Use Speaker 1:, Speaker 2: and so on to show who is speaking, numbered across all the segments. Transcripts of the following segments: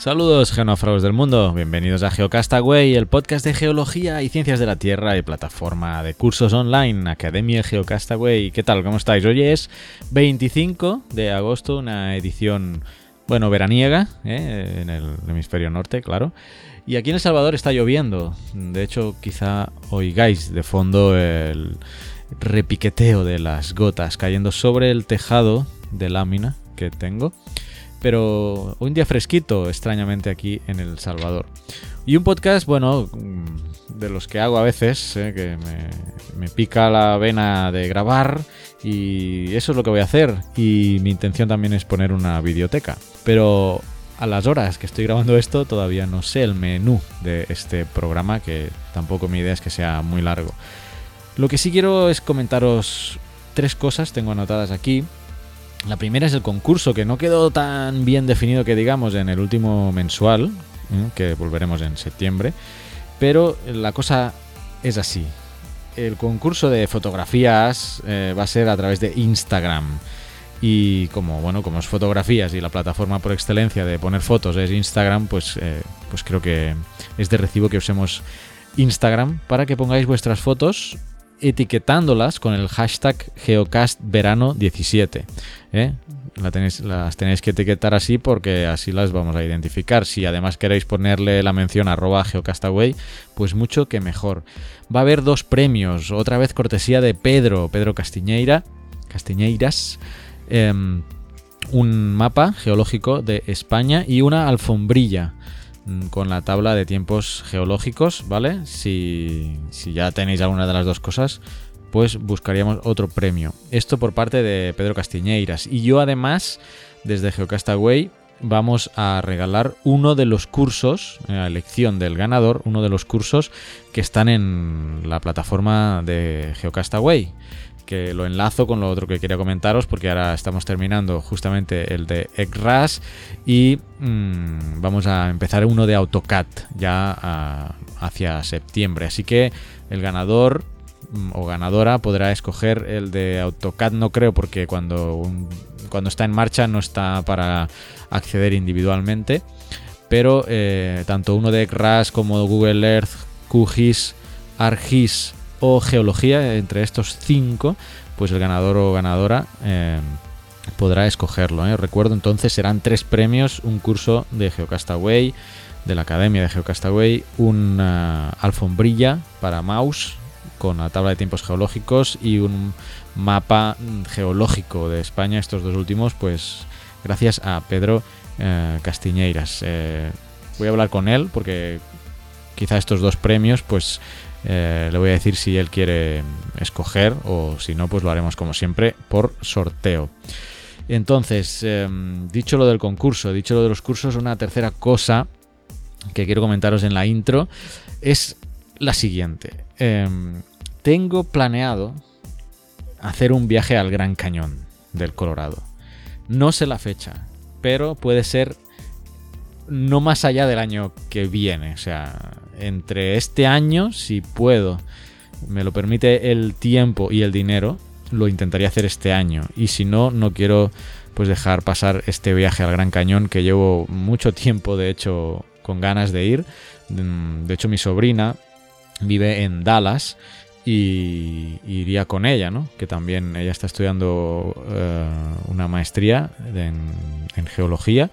Speaker 1: Saludos genófragos del mundo, bienvenidos a Geocastaway, el podcast de geología y ciencias de la Tierra y plataforma de cursos online, Academia Geocastaway. ¿Qué tal? ¿Cómo estáis? Hoy es 25 de agosto, una edición, bueno, veraniega, ¿eh? en el hemisferio norte, claro. Y aquí en El Salvador está lloviendo, de hecho quizá oigáis de fondo el repiqueteo de las gotas cayendo sobre el tejado de lámina que tengo pero un día fresquito, extrañamente aquí en El Salvador. Y un podcast, bueno, de los que hago a veces, eh, que me, pica la vena de grabar y eso es lo que voy a hacer. Y mi intención también es poner una biblioteca. Pero a las horas que estoy grabando esto todavía no sé el menú de este programa, que tampoco mi idea es que sea muy largo. Lo que sí quiero es comentaros tres cosas, tengo anotadas aquí. La primera es el concurso, que no quedó tan bien definido que digamos en el último mensual, ¿eh? que volveremos en septiembre, pero la cosa es así. El concurso de fotografías eh, va a ser a través de Instagram. Y como bueno, como es fotografías y la plataforma por excelencia de poner fotos es Instagram, pues, eh, pues creo que es de recibo que usemos Instagram para que pongáis vuestras fotos etiquetándolas con el hashtag geocastverano17. ¿eh? las tenéis que etiquetar así porque así las vamos a identificar. Si además queréis ponerle la mención arroba geocastaway, pues mucho que mejor. Va a haber dos premios, otra vez cortesía de Pedro, Pedro Castiñeira, Castiñeiras. Em, un mapa geológico de España y una alfombrilla con la tabla de tiempos geológicos, ¿vale? Si, ya tenéis alguna de las dos cosas, pues buscaríamos otro premio. Esto por parte de Pedro Castiñeiras. Y yo además, desde Geocastaway, vamos a regalar uno de los cursos, la elección del ganador, uno de los cursos que están en la plataforma de Geocastaway que lo enlazo con lo otro que quería comentaros porque ahora estamos terminando justamente el de ECRAS y mm, vamos a empezar uno de AutoCAD ya hacia septiembre. Así que el ganador mm, o ganadora podrá escoger el de AutoCAD, no creo porque cuando, cuando está en marcha no está para acceder individualmente. Pero eh, tanto uno de ECRAS como Google Earth, QGIS, ArcGIS o geología, entre estos cinco, pues el ganador o ganadora eh, podrá escogerlo. ¿eh? Recuerdo entonces serán tres premios, un curso de Geocastaway, de la Academia de Geocastaway, una alfombrilla para mouse con la tabla de tiempos geológicos y un mapa geológico de España, estos dos últimos, pues gracias a Pedro eh, Castiñeiras. voy a hablar con él porque quizá estos dos premios pues eh, le voy a decir si él quiere escoger o si no, pues lo haremos como siempre por sorteo. Entonces, dicho lo del concurso, dicho lo de los cursos, una tercera cosa que quiero comentaros en la intro es la siguiente. Em, tengo planeado hacer un viaje al Gran Cañón del Colorado. No sé la fecha, pero puede ser no más allá del año que viene. O sea, entre este año, si puedo, me lo permite el tiempo y el dinero, lo intentaría hacer este año. Y si no, no quiero pues dejar pasar este viaje al Gran Cañón que llevo mucho tiempo, de hecho, con ganas de ir. Mm, de hecho, mi sobrina vive en Dallas y iría con ella, ¿no? Que también ella está estudiando eh, una maestría en, geología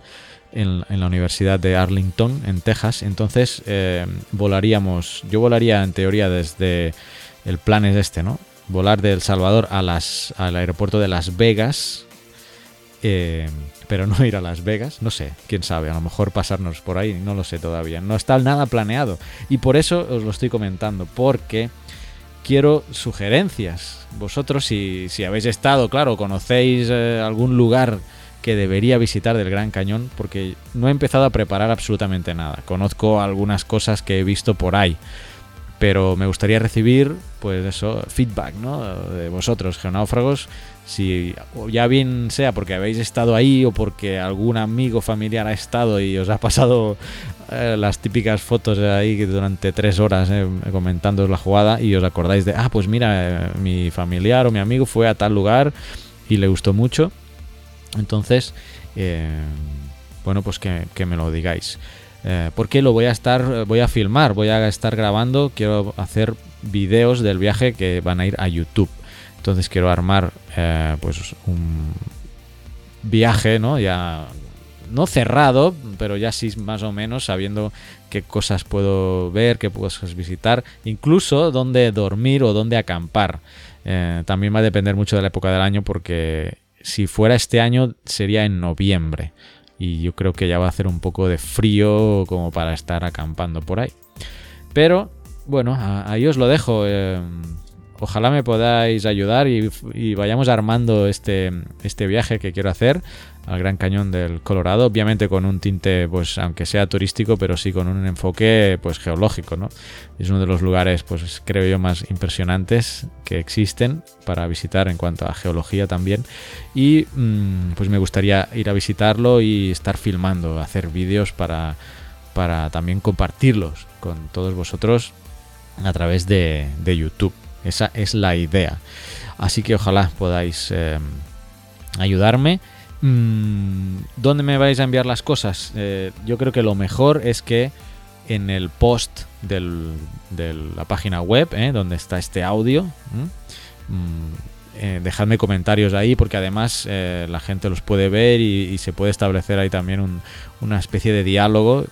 Speaker 1: en, la Universidad de Arlington, en Texas. Entonces eh, volaríamos, yo volaría en teoría desde, el plan es este, ¿no? volar de El Salvador a las, al aeropuerto de Las Vegas, eh, pero no ir a Las Vegas, no sé, quién sabe, a lo mejor pasarnos por ahí, no lo sé todavía, no está nada planeado. Y por eso os lo estoy comentando, porque quiero sugerencias. Vosotros, si, si habéis estado, claro, conocéis eh, algún lugar que debería visitar del Gran Cañón, porque no he empezado a preparar absolutamente nada. Conozco algunas cosas que he visto por ahí pero me gustaría recibir, pues eso, feedback, ¿no? De vosotros, geonáufragos, si ya bien sea porque habéis estado ahí o porque algún amigo familiar ha estado y os ha pasado eh, las típicas fotos ahí durante tres horas eh, comentando la jugada y os acordáis de, ah, pues mira, eh, mi familiar o mi amigo fue a tal lugar y le gustó mucho. Entonces, bueno, pues que me lo digáis. Porque lo voy a estar, voy a filmar, voy a estar grabando, quiero hacer videos del viaje que van a ir a YouTube. Entonces quiero armar pues un viaje, ¿no? Ya no cerrado, pero ya sí más o menos sabiendo qué cosas puedo ver, qué cosas visitar, incluso dónde dormir o dónde acampar. Eh, también va a depender mucho de la época del año porque si fuera este año sería en noviembre y yo creo que ya va a hacer un poco de frío como para estar acampando por ahí. Pero bueno, ahí os lo dejo. Eh, ojalá me podáis ayudar y, y, vayamos armando este, este viaje que quiero hacer al Gran Cañón del Colorado, obviamente con un tinte, pues aunque sea turístico, pero sí con un enfoque pues geológico, ¿no? Es uno de los lugares, pues creo yo, más impresionantes que existen para visitar en cuanto a geología también. Y mm, pues me gustaría ir a visitarlo y estar filmando, hacer vídeos para, para también compartirlos con todos vosotros a través de, YouTube. Esa es la idea. Así que ojalá podáis eh, ayudarme. Mm, ¿Dónde me vais a enviar las cosas? Eh, yo creo que lo mejor es que en el post de la página web, eh, donde está este audio, mm, eh, dejadme comentarios ahí porque además la gente los puede ver y, se puede establecer ahí también una especie de diálogo.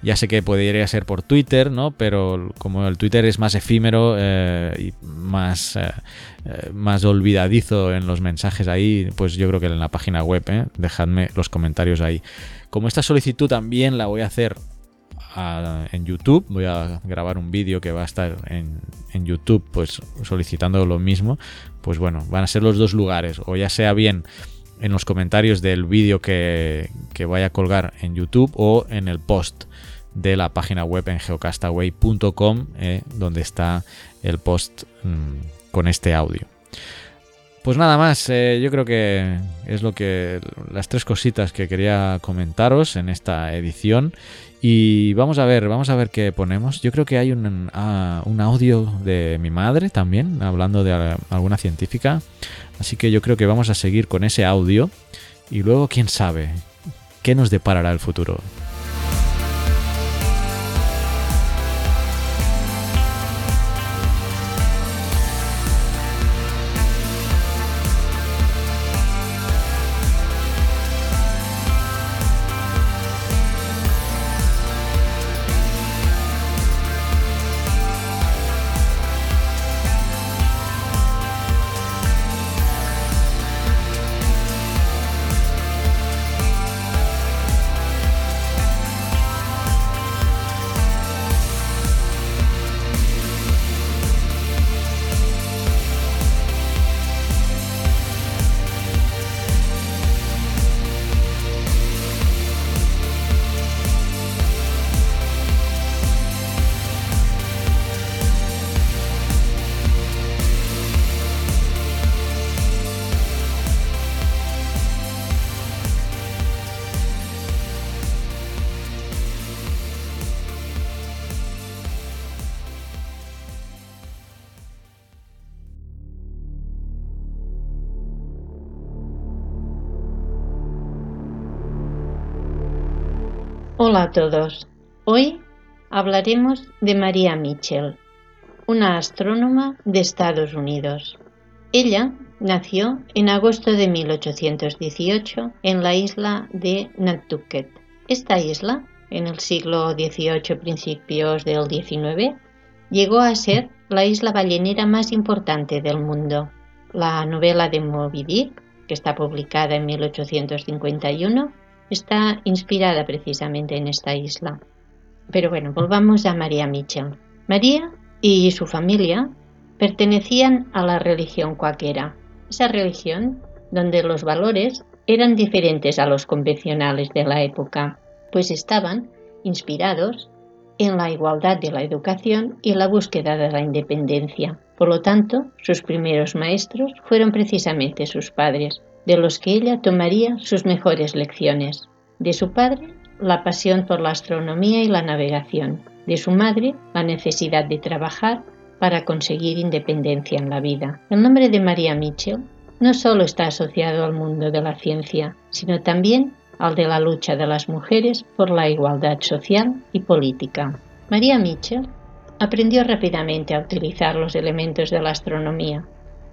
Speaker 1: Ya sé que podría ser por Twitter, ¿no? Pero como el Twitter es más efímero eh, y más, eh, eh, más olvidadizo en los mensajes ahí, pues yo creo que en la página web. Dejadme los comentarios ahí. Como esta solicitud también la voy a hacer en YouTube, voy a grabar un vídeo que va a estar en, en YouTube, pues solicitando lo mismo, pues bueno, van a ser los dos lugares, o ya sea bien en los comentarios del vídeo que, que vaya a colgar en YouTube o en el post de la página web en geocastaway.com, eh, donde está el post mm, con este audio. Pues nada más, eh, yo creo que es lo que las tres cositas que quería comentaros en esta edición y vamos a ver, vamos a ver qué ponemos. Yo creo que hay un, ah, un audio de mi madre también hablando de alguna científica, así que yo creo que vamos a seguir con ese audio y luego quién sabe qué nos deparará el futuro.
Speaker 2: Hola a todos. Hoy hablaremos de María Mitchell, una astrónoma de Estados Unidos. Ella nació en agosto de 1818 en la isla de Nantucket. Esta isla, en el siglo XVIII, principios del XIX, llegó a ser la isla ballenera más importante del mundo. La novela de Moby Dick, que está publicada en 1851, está inspirada precisamente en esta isla. Pero bueno, volvamos a María Mitchell. María y su familia pertenecían a la religión cuáquera, esa religión donde los valores eran diferentes a los convencionales de la época, pues estaban inspirados en la igualdad de la educación y la búsqueda de la independencia. Por lo tanto, sus primeros maestros fueron precisamente sus padres, de los que ella tomaría sus mejores lecciones. De su padre, la pasión por la astronomía y la navegación. De su madre, la necesidad de trabajar para conseguir independencia en la vida. El nombre de María Mitchell no solo está asociado al mundo de la ciencia, sino también al de la lucha de las mujeres por la igualdad social y política. María Mitchell aprendió rápidamente a utilizar los elementos de la astronomía,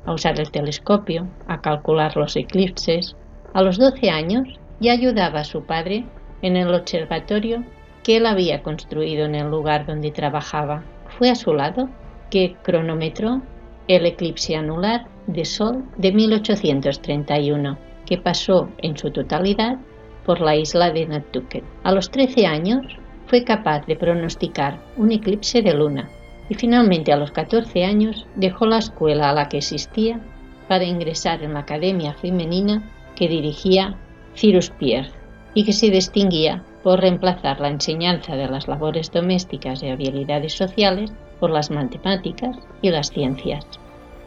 Speaker 2: a usar el telescopio, a calcular los eclipses. A los 12 años ya ayudaba a su padre en el observatorio que él había construido en el lugar donde trabajaba. Fue a su lado que cronometró el eclipse anular de Sol de 1831, que pasó en su totalidad por la isla de Nantucket. A los 13 años fue capaz de pronosticar un eclipse de luna y finalmente a los 14 años dejó la escuela a la que asistía para ingresar en la academia femenina que dirigía Cyrus Pierre y que se distinguía por reemplazar la enseñanza de las labores domésticas y habilidades sociales por las matemáticas y las ciencias.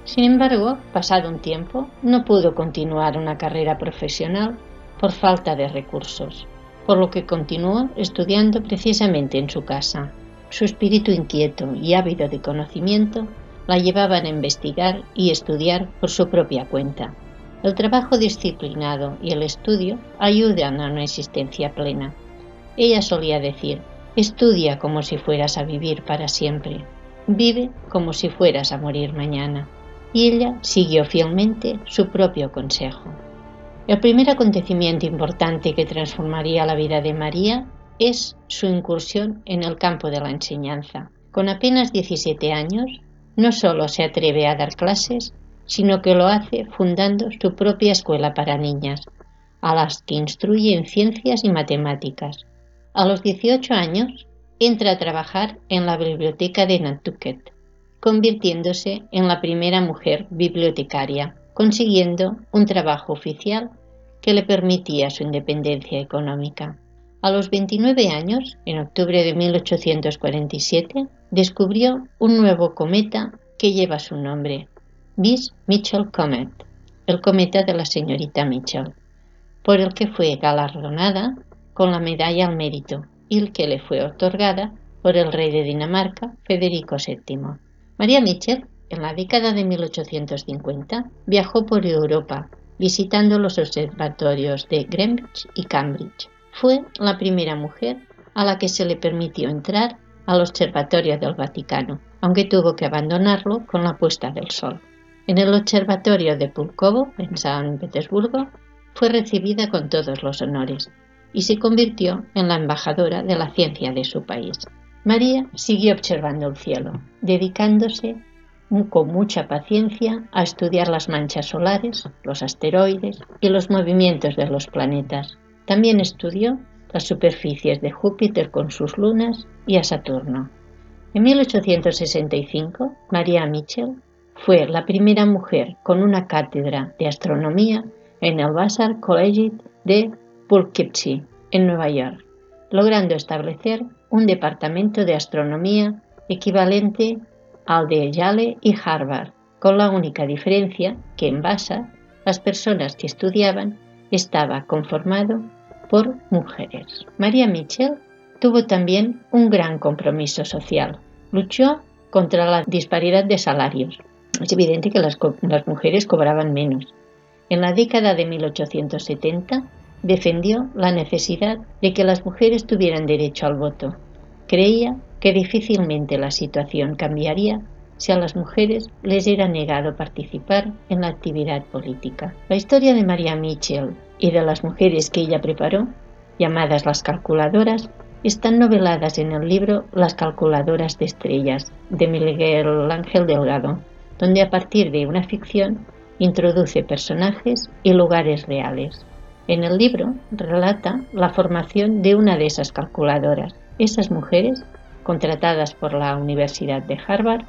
Speaker 2: Sin embargo, pasado un tiempo, no pudo continuar una carrera profesional por falta de recursos, por lo que continuó estudiando precisamente en su casa. Su espíritu inquieto y ávido de conocimiento la llevaban a investigar y estudiar por su propia cuenta. El trabajo disciplinado y el estudio ayudan a una existencia plena. Ella solía decir, estudia como si fueras a vivir para siempre, vive como si fueras a morir mañana. Y ella siguió fielmente su propio consejo. El primer acontecimiento importante que transformaría la vida de María es su incursión en el campo de la enseñanza. Con apenas 17 años, no solo se atreve a dar clases, sino que lo hace fundando su propia escuela para niñas, a las que instruye en ciencias y matemáticas. A los 18 años, entra a trabajar en la biblioteca de Nantucket, convirtiéndose en la primera mujer bibliotecaria, consiguiendo un trabajo oficial que le permitía su independencia económica. A los 29 años, en octubre de 1847, descubrió un nuevo cometa que lleva su nombre, Miss Mitchell Comet, el cometa de la señorita Mitchell, por el que fue galardonada con la medalla al mérito y el que le fue otorgada por el rey de Dinamarca, Federico VII. María Mitchell, en la década de 1850, viajó por Europa visitando los observatorios de Greenwich y Cambridge. Fue la primera mujer a la que se le permitió entrar al observatorio del Vaticano, aunque tuvo que abandonarlo con la puesta del sol. En el observatorio de Pulkovo, en San Petersburgo, fue recibida con todos los honores y se convirtió en la embajadora de la ciencia de su país. María siguió observando el cielo, dedicándose con mucha paciencia a estudiar las manchas solares, los asteroides y los movimientos de los planetas. También estudió las superficies de Júpiter con sus lunas y a Saturno. En 1865, María Mitchell fue la primera mujer con una cátedra de astronomía en el Vassar College de Poughkeepsie, en Nueva York, logrando establecer un departamento de astronomía equivalente al de Yale y Harvard, con la única diferencia que en Vassar las personas que estudiaban estaba conformado por mujeres. María Mitchell tuvo también un gran compromiso social. Luchó contra la disparidad de salarios. Es evidente que las, las mujeres cobraban menos. En la década de 1870 defendió la necesidad de que las mujeres tuvieran derecho al voto. Creía que difícilmente la situación cambiaría si a las mujeres les era negado participar en la actividad política. La historia de María Mitchell y de las mujeres que ella preparó, llamadas las calculadoras, están noveladas en el libro Las calculadoras de estrellas de Miguel Ángel Delgado, donde a partir de una ficción introduce personajes y lugares reales. En el libro relata la formación de una de esas calculadoras. Esas mujeres, contratadas por la Universidad de Harvard,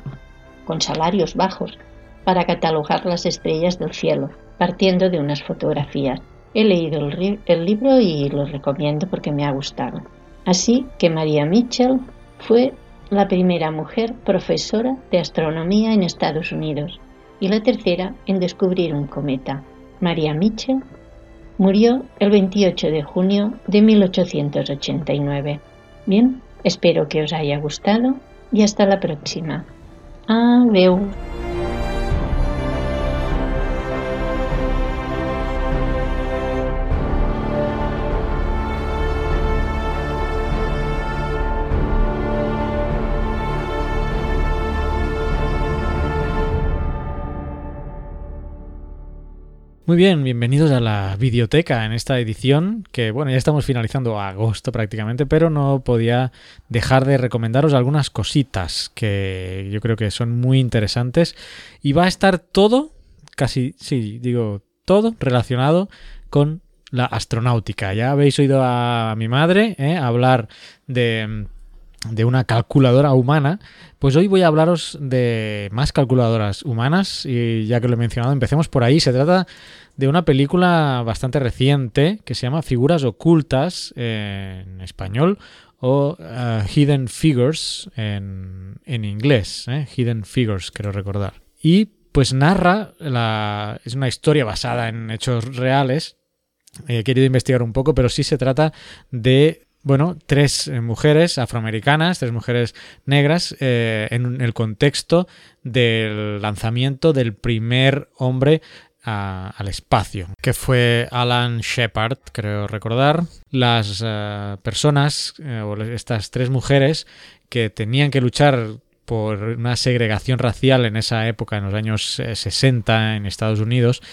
Speaker 2: con salarios bajos, para catalogar las estrellas del cielo, partiendo de unas fotografías. He leído el, libro y lo recomiendo porque me ha gustado. Así que María Mitchell fue la primera mujer profesora de astronomía en Estados Unidos y la tercera en descubrir un cometa. María Mitchell murió el 28 de junio de 1889. Bien, espero que os haya gustado y hasta la próxima. Ah, Amém.
Speaker 1: Muy bien, bienvenidos a la videoteca en esta edición, que bueno, ya estamos finalizando agosto prácticamente, pero no podía dejar de recomendaros algunas cositas que yo creo que son muy interesantes y va a estar todo, casi, sí, digo, todo relacionado con la astronáutica. Ya habéis oído a mi madre ¿eh? hablar de de una calculadora humana, pues hoy voy a hablaros de más calculadoras humanas y ya que lo he mencionado, empecemos por ahí. Se trata de una película bastante reciente que se llama Figuras ocultas en español o uh, Hidden Figures en, inglés, ¿eh? Hidden Figures, quiero recordar. Y pues narra, la, es una historia basada en hechos reales. He querido investigar un poco, pero sí se trata de bueno, tres eh, mujeres afroamericanas, tres mujeres negras, eh, en el contexto del lanzamiento del primer hombre al espacio, que fue Alan Shepard, creo recordar. Las eh, personas, o estas tres mujeres, que tenían que luchar por una segregación racial en esa época, en los años 60 eh, en Estados Unidos,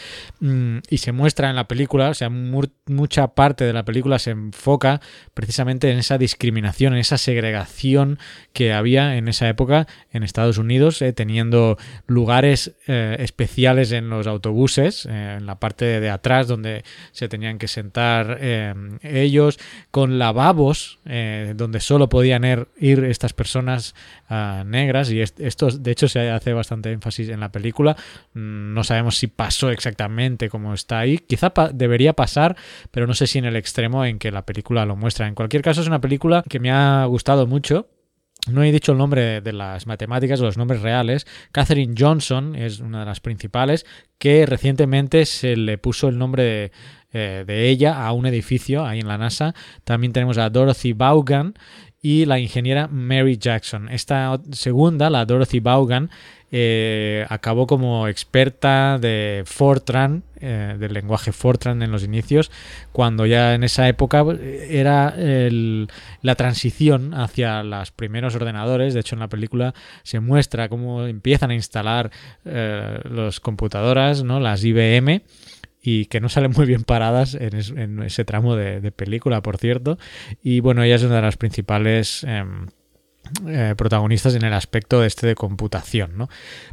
Speaker 1: mm, y se muestra en la película, o sea, mucha parte de la película se enfoca precisamente en esa discriminación, en esa segregación que había en esa época en Estados Unidos, eh, teniendo lugares eh, especiales en los autobuses, en la parte de atrás donde se tenían que sentar ellos, con lavabos donde solo podían er, ir estas personas ah, y esto de hecho se hace bastante énfasis en la película. Mm, no sabemos si pasó exactamente como está ahí. Quizá debería pasar, pero no sé si en el extremo en que la película lo muestra. En cualquier caso es una película que me ha gustado mucho. No he dicho el nombre de las matemáticas o los nombres reales. Catherine Johnson es una de las principales, que recientemente se le puso el nombre de, eh, de ella a un edificio ahí en la NASA. También tenemos a Dorothy Vaughan, y la ingeniera Mary Jackson. Esta segunda, la Dorothy Vaughan, eh, acabó como experta de Fortran, eh, del lenguaje Fortran en los inicios, cuando ya en esa época era la transición hacia los primeros ordenadores. De hecho, en la película se muestra cómo empiezan a instalar eh, las computadoras, ¿no? las IBM y que no salen muy bien paradas en, ese tramo de, película, por cierto. Y bueno, ella es una de las principales... Em, eh, protagonistas en el aspecto este de computación, ¿no?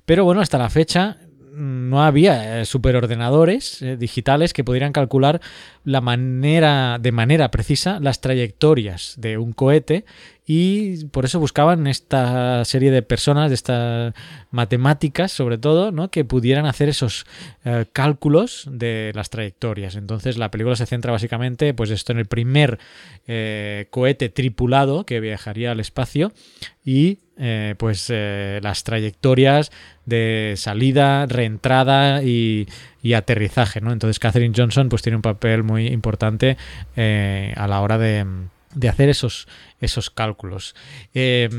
Speaker 1: Pero bueno, hasta la fecha no había eh, superordenadores eh, digitales que pudieran calcular la manera de manera precisa las trayectorias de un cohete y por eso buscaban esta serie de personas, de estas matemáticas sobre todo, ¿no? que pudieran hacer esos eh, cálculos de las trayectorias. Entonces la película se centra básicamente pues esto en el primer eh, cohete tripulado que viajaría al espacio y eh, pues las trayectorias de salida, reentrada y, y, aterrizaje. ¿no? Entonces Catherine Johnson pues tiene un papel muy importante a la hora de de hacer esos, esos cálculos. Eh,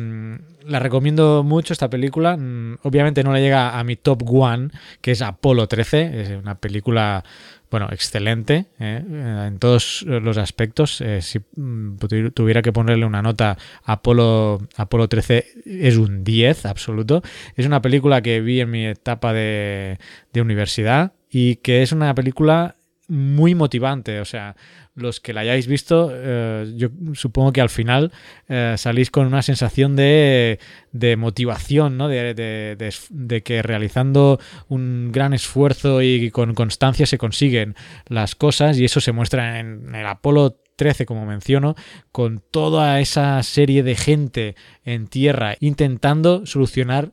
Speaker 1: la recomiendo mucho esta película. Mm, obviamente no le llega a mi top one, que es Apolo 13. Es una película, bueno, excelente eh, en todos los aspectos. Eh, si mm, tuviera que ponerle una nota, Apolo, Apolo 13 es un 10 absoluto. Es una película que vi en mi etapa de, de universidad y que es una película muy motivante. O sea, los que la hayáis visto, eh, yo supongo que al final eh, salís con una sensación de, de motivación, ¿no? De, de, de, que realizando un gran esfuerzo y con constancia se consiguen las cosas y eso se muestra en el Apolo 13, como menciono, con toda esa serie de gente en tierra intentando solucionar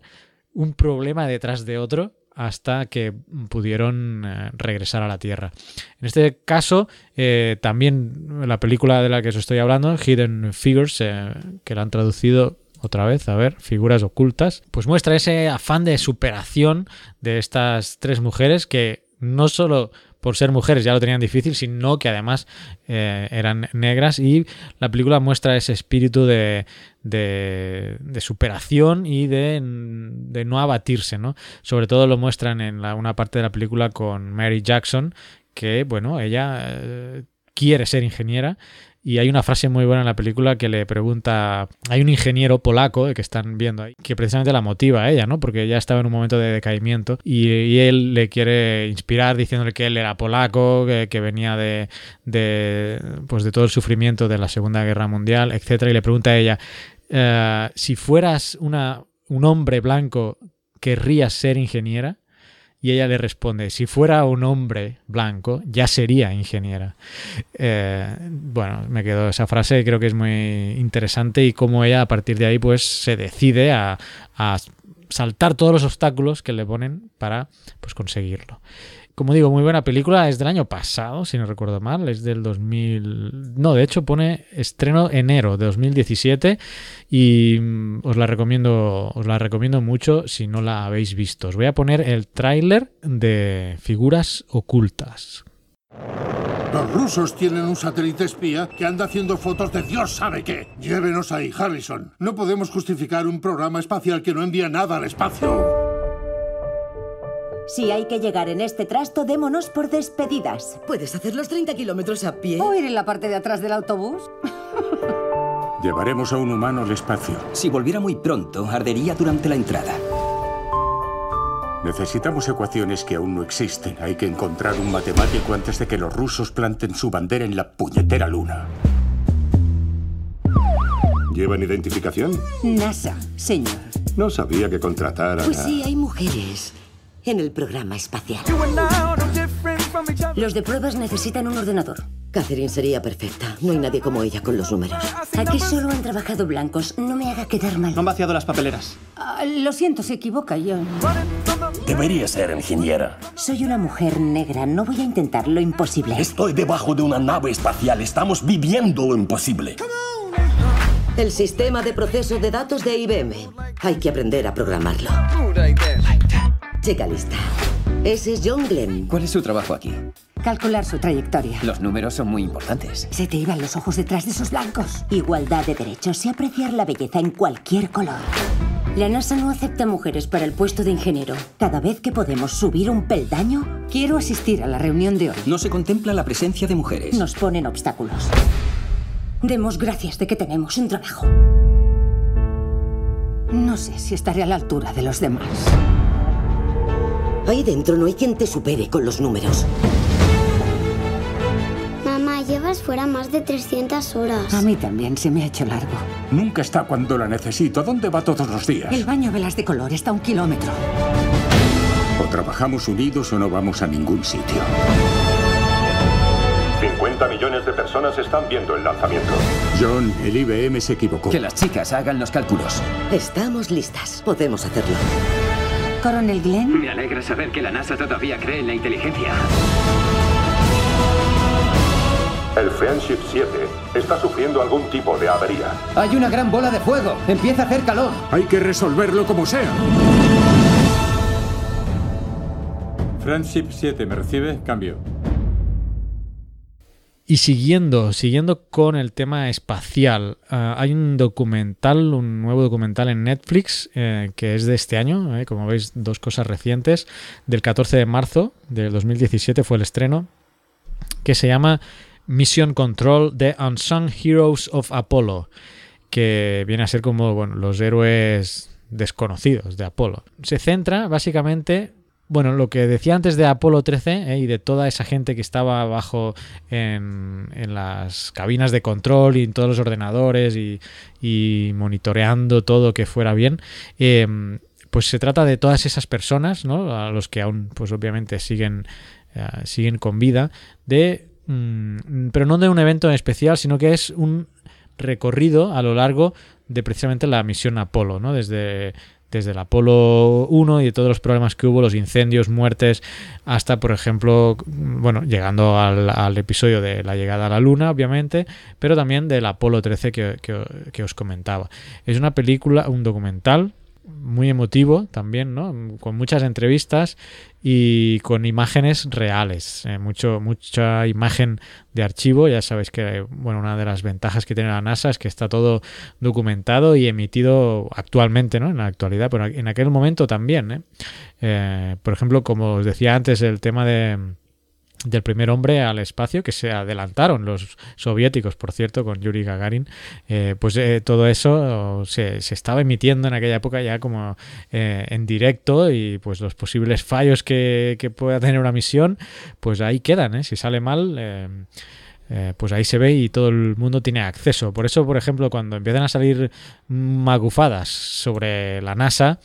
Speaker 1: un problema detrás de otro hasta que pudieron eh, regresar a la Tierra. En este caso, eh, también la película de la que os estoy hablando, Hidden Figures, eh, que la han traducido otra vez, a ver, figuras ocultas, pues muestra ese afán de superación de estas tres mujeres que no solo por ser mujeres ya lo tenían difícil, sino que además eh, eran negras y la película muestra ese espíritu de, de, superación y de, de, no abatirse, ¿no? Sobre todo lo muestran en una parte de la película con Mary Jackson, que, bueno, ella eh, quiere ser ingeniera, y hay una frase muy buena en la película que le pregunta, hay un ingeniero polaco que están viendo ahí, que precisamente la motiva a ella, ¿no? Porque ella estaba en un momento de decaimiento y, él le quiere inspirar diciéndole que él era polaco, que, venía de, de, pues de todo el sufrimiento de la Segunda Guerra Mundial, etcétera, y le pregunta a ella, eh, si fueras una, un hombre blanco, ¿querrías ser ingeniera? Y ella le responde, si fuera un hombre blanco, ya sería ingeniera. Eh, bueno, me quedó esa frase, creo que es muy interesante y cómo ella a partir de ahí pues se decide a, a saltar todos los obstáculos que le ponen para pues conseguirlo. Como digo, muy buena película. Es del año pasado, si no recuerdo mal. Es del 2000. No, de hecho pone estreno enero de 2017. Y mm, os la recomiendo. Os la recomiendo mucho si no la habéis visto. Os voy a poner el tráiler de Figuras Ocultas.
Speaker 3: Los rusos tienen un satélite espía que anda haciendo fotos de Dios sabe qué. Llévenos ahí, Harrison. No podemos justificar un programa espacial que no envía nada al espacio.
Speaker 4: Si hay que llegar en este trasto, démonos por despedidas.
Speaker 5: ¿Puedes hacer los 30 kilómetros a pie?
Speaker 4: ¿O ir en la parte de atrás del autobús?
Speaker 3: Llevaremos a un humano al espacio.
Speaker 6: Si volviera muy pronto, ardería durante la entrada.
Speaker 3: Necesitamos ecuaciones que aún no existen. Hay que encontrar un matemático antes de que los rusos planten su bandera en la puñetera luna. ¿Llevan identificación?
Speaker 4: NASA, señor.
Speaker 3: No sabía que contratara.
Speaker 4: Pues sí, hay mujeres en el programa espacial. Los de pruebas necesitan un ordenador.
Speaker 5: Catherine sería perfecta. No hay nadie como ella con los números.
Speaker 4: Aquí solo han trabajado blancos. No me haga quedar mal.
Speaker 7: han vaciado las papeleras.
Speaker 4: Ah, lo siento, se equivoca, yo.
Speaker 8: Debería ser ingeniera.
Speaker 4: Soy una mujer negra. No voy a intentar lo imposible.
Speaker 8: Estoy debajo de una nave espacial. Estamos viviendo lo imposible.
Speaker 5: El sistema de proceso de datos de IBM. Hay que aprender a programarlo. Chica lista. Ese es John Glenn.
Speaker 7: ¿Cuál es su trabajo aquí?
Speaker 4: Calcular su trayectoria.
Speaker 7: Los números son muy importantes.
Speaker 4: Se te iban los ojos detrás de esos blancos. Igualdad de derechos y apreciar la belleza en cualquier color. La NASA no acepta mujeres para el puesto de ingeniero. Cada vez que podemos subir un peldaño, quiero asistir a la reunión de hoy.
Speaker 7: No se contempla la presencia de mujeres.
Speaker 4: Nos ponen obstáculos. Demos gracias de que tenemos un trabajo. No sé si estaré a la altura de los demás.
Speaker 5: Ahí dentro no hay quien te supere con los números.
Speaker 9: Mamá, llevas fuera más de 300 horas.
Speaker 4: A mí también se me ha hecho largo.
Speaker 3: Nunca está cuando la necesito. ¿Dónde va todos los días?
Speaker 4: El baño velas de color está a un kilómetro.
Speaker 3: O trabajamos unidos o no vamos a ningún sitio.
Speaker 10: 50 millones de personas están viendo el lanzamiento.
Speaker 3: John, el IBM se equivocó.
Speaker 7: Que las chicas hagan los cálculos.
Speaker 5: Estamos listas. Podemos hacerlo.
Speaker 4: Coronel Glenn.
Speaker 11: Me alegra saber que la NASA todavía cree en la inteligencia.
Speaker 10: El Friendship 7 está sufriendo algún tipo de avería.
Speaker 7: Hay una gran bola de fuego. Empieza a hacer calor.
Speaker 3: Hay que resolverlo como sea.
Speaker 12: Friendship 7, ¿me recibe? Cambio.
Speaker 1: Y siguiendo, siguiendo con el tema espacial, uh, hay un documental, un nuevo documental en Netflix eh, que es de este año, eh, como veis, dos cosas recientes, del 14 de marzo del 2017 fue el estreno, que se llama Mission Control The Unsung Heroes of Apollo, que viene a ser como bueno, los héroes desconocidos de Apolo. Se centra básicamente bueno, lo que decía antes de Apolo 13 eh, y de toda esa gente que estaba abajo en, las cabinas de control y en todos los ordenadores y, monitoreando todo que fuera bien, em, pues se trata de todas esas personas, ¿no? A los que aún, pues obviamente siguen, eh, siguen con vida, de, mm, pero no de un evento especial, sino que es un recorrido a lo largo de precisamente la misión Apolo, ¿no? Desde desde el Apolo 1 y de todos los problemas que hubo, los incendios, muertes, hasta, por ejemplo, bueno, llegando al, episodio de la llegada a la Luna, obviamente, pero también del Apolo 13 que, que os comentaba. Es una película, un documental muy emotivo también, ¿no? Con muchas entrevistas y con imágenes reales, eh, mucho, mucha imagen de archivo. Ya sabéis que, bueno, una de las ventajas que tiene la NASA es que está todo documentado y emitido actualmente, ¿no? En la actualidad, pero en aquel momento también, ¿eh? Eh, por ejemplo, como os decía antes, el tema de del primer hombre al espacio, que se adelantaron los soviéticos, por cierto, con Yuri Gagarin, eh, pues eh, todo eso se, estaba emitiendo en aquella época ya como eh, en directo y pues los posibles fallos que, pueda tener una misión, pues ahí quedan, si sale mal... pues ahí se ve y todo el mundo tiene acceso. Por eso, por ejemplo, cuando empiezan a salir magufadas sobre la NASA,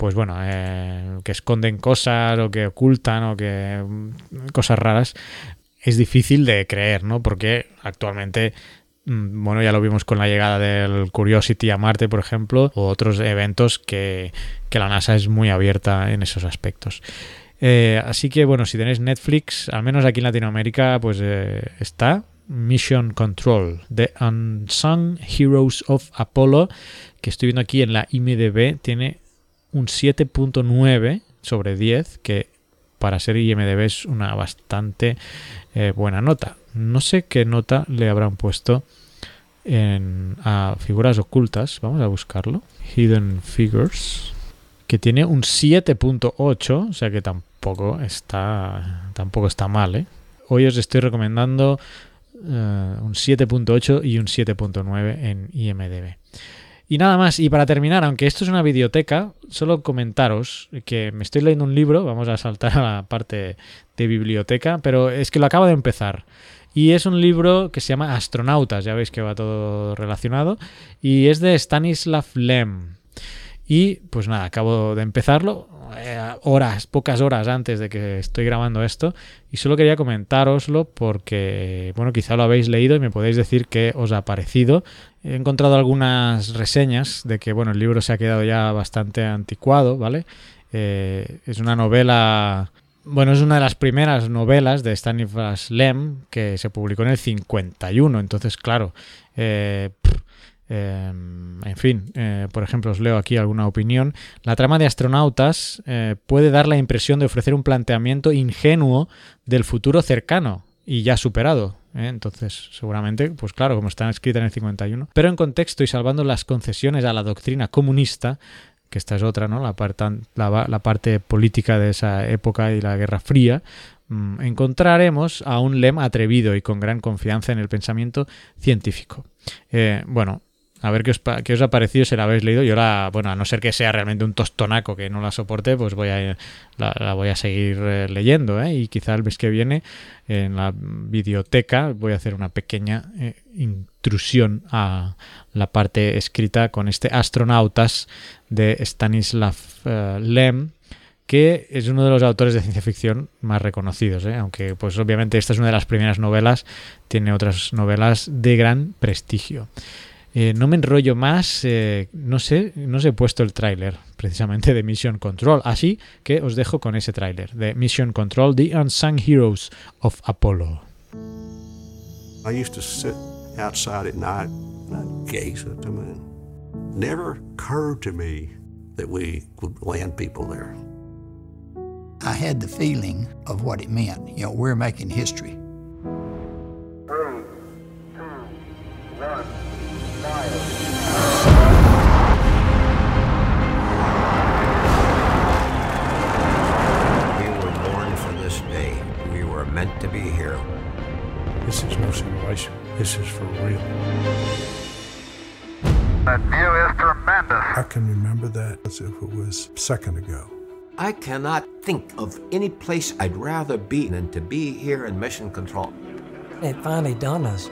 Speaker 1: pues bueno, eh, que esconden cosas o que ocultan o que mm, cosas raras, es difícil de creer, ¿no? Porque actualmente, mm, bueno, ya lo vimos con la llegada del Curiosity a Marte, por ejemplo, o otros eventos que, la NASA es muy abierta en esos aspectos. Eh, así que bueno, si tenéis Netflix, al menos aquí en Latinoamérica, pues eh, está Mission Control, The Unsung Heroes of Apollo, que estoy viendo aquí en la IMDB, tiene un 7.9 sobre 10, que para ser IMDB es una bastante eh, buena nota. No sé qué nota le habrán puesto en, a figuras ocultas. Vamos a buscarlo. Hidden Figures. Que tiene un 7.8, o sea que tampoco está, tampoco está mal. ¿eh? Hoy os estoy recomendando eh, un 7.8 y un 7.9 en IMDB. Y nada más, y para terminar, aunque esto es una biblioteca, solo comentaros que me estoy leyendo un libro, vamos a saltar a la parte de biblioteca, pero es que lo acabo de empezar. Y es un libro que se llama Astronautas, ya veis que va todo relacionado, y es de Stanislav Lem. Y pues nada, acabo de empezarlo, eh, horas, pocas horas antes de que estoy grabando esto, y solo quería comentároslo porque, bueno, quizá lo habéis leído y me podéis decir qué os ha parecido. He encontrado algunas reseñas de que, bueno, el libro se ha quedado ya bastante anticuado, ¿vale? Eh, es una novela bueno, es una de las primeras novelas de Stanislas Lem que se publicó en el 51. Entonces, claro, eh, Em, en fin, eh, por ejemplo, os leo aquí alguna opinión. La trama de astronautas eh, puede dar la impresión de ofrecer un planteamiento ingenuo del futuro cercano y ya superado. ¿eh? Entonces, seguramente, pues claro, como está escrita en el 51. Pero en contexto y salvando las concesiones a la doctrina comunista, que esta es otra, ¿no? La parte, la parte política de esa época y la Guerra Fría, mm, encontraremos a un Lem atrevido y con gran confianza en el pensamiento científico. bueno, a ver qué os, qué os ha parecido si la habéis leído. Yo la, bueno, a no ser que sea realmente un tostonaco que no la soporte, pues voy a, la, voy a seguir eh, leyendo. ¿eh? Y quizá el mes que viene en la biblioteca voy a hacer una pequeña eh, intrusión a la parte escrita con este Astronautas de Stanislav Lem que es uno de los autores de ciencia ficción más reconocidos, aunque pues obviamente esta es una de las primeras novelas, tiene otras novelas de gran prestigio. Eh, no me enrollo más, eh, no sé, no se he puesto el tráiler precisamente de Mission Control, así que os dejo con ese tráiler de Mission Control, The Unsung Heroes of Apollo.
Speaker 13: I used to sit outside at night and I'd gaze at the moon. Never occurred to me that we would land people there.
Speaker 14: I had the feeling of what it meant. You know, we're making history.
Speaker 15: Second ago.
Speaker 16: I cannot think of any place I'd rather be than to be here in Mission Control.
Speaker 17: It finally dawned us.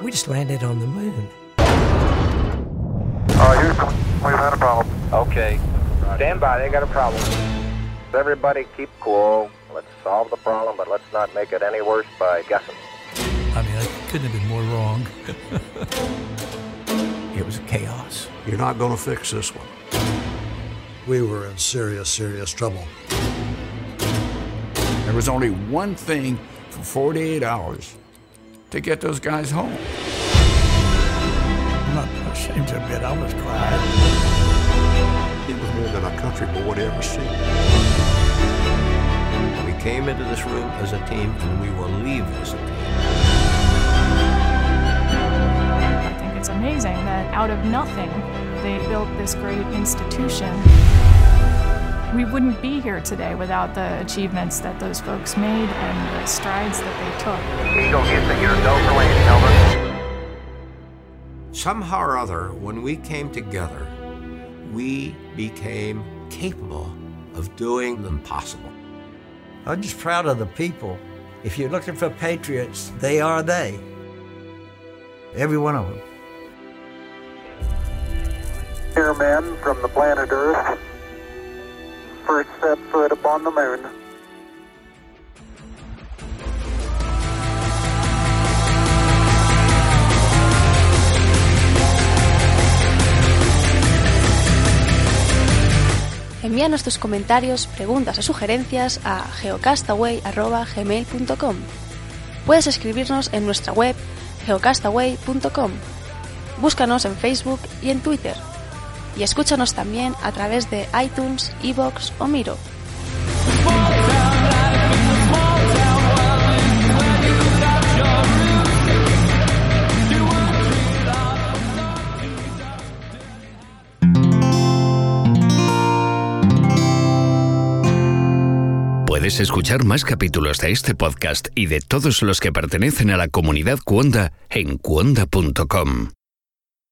Speaker 17: We just landed on the moon.
Speaker 18: Uh, Houston, we've had a problem.
Speaker 19: Okay. Stand by, they got a problem. Everybody keep cool. Let's solve the problem, but let's not make it any worse by guessing.
Speaker 20: I mean, I couldn't have been more wrong.
Speaker 21: it was chaos.
Speaker 13: You're not going to fix this one.
Speaker 22: We were in serious, serious trouble.
Speaker 21: There was only one thing for 48 hours to get those guys home.
Speaker 20: I'm not ashamed to admit I was crying.
Speaker 13: It was more than a country boy ever seen.
Speaker 16: We came into this room as a team, and we will leave as a team.
Speaker 23: I think it's amazing that out of nothing, they built this great institution. We wouldn't be here today without the achievements that those folks made and the strides that they took.
Speaker 19: Eagle Houston, you're go for landing, over.
Speaker 16: Somehow or other, when we came together, we became capable of doing the impossible.
Speaker 24: I'm just proud of the people. If you're looking for patriots, they are they. Every one of them.
Speaker 18: Here, men from the planet Earth. First set foot upon the moon.
Speaker 25: Envíanos tus comentarios, preguntas o sugerencias a geocastaway.gmail.com Puedes escribirnos en nuestra web geocastaway.com. Búscanos en Facebook y en Twitter. Y escúchanos también a través de iTunes, Evox o Miro.
Speaker 26: Puedes escuchar más capítulos de este podcast y de todos los que pertenecen a la comunidad Cuonda en cuonda.com.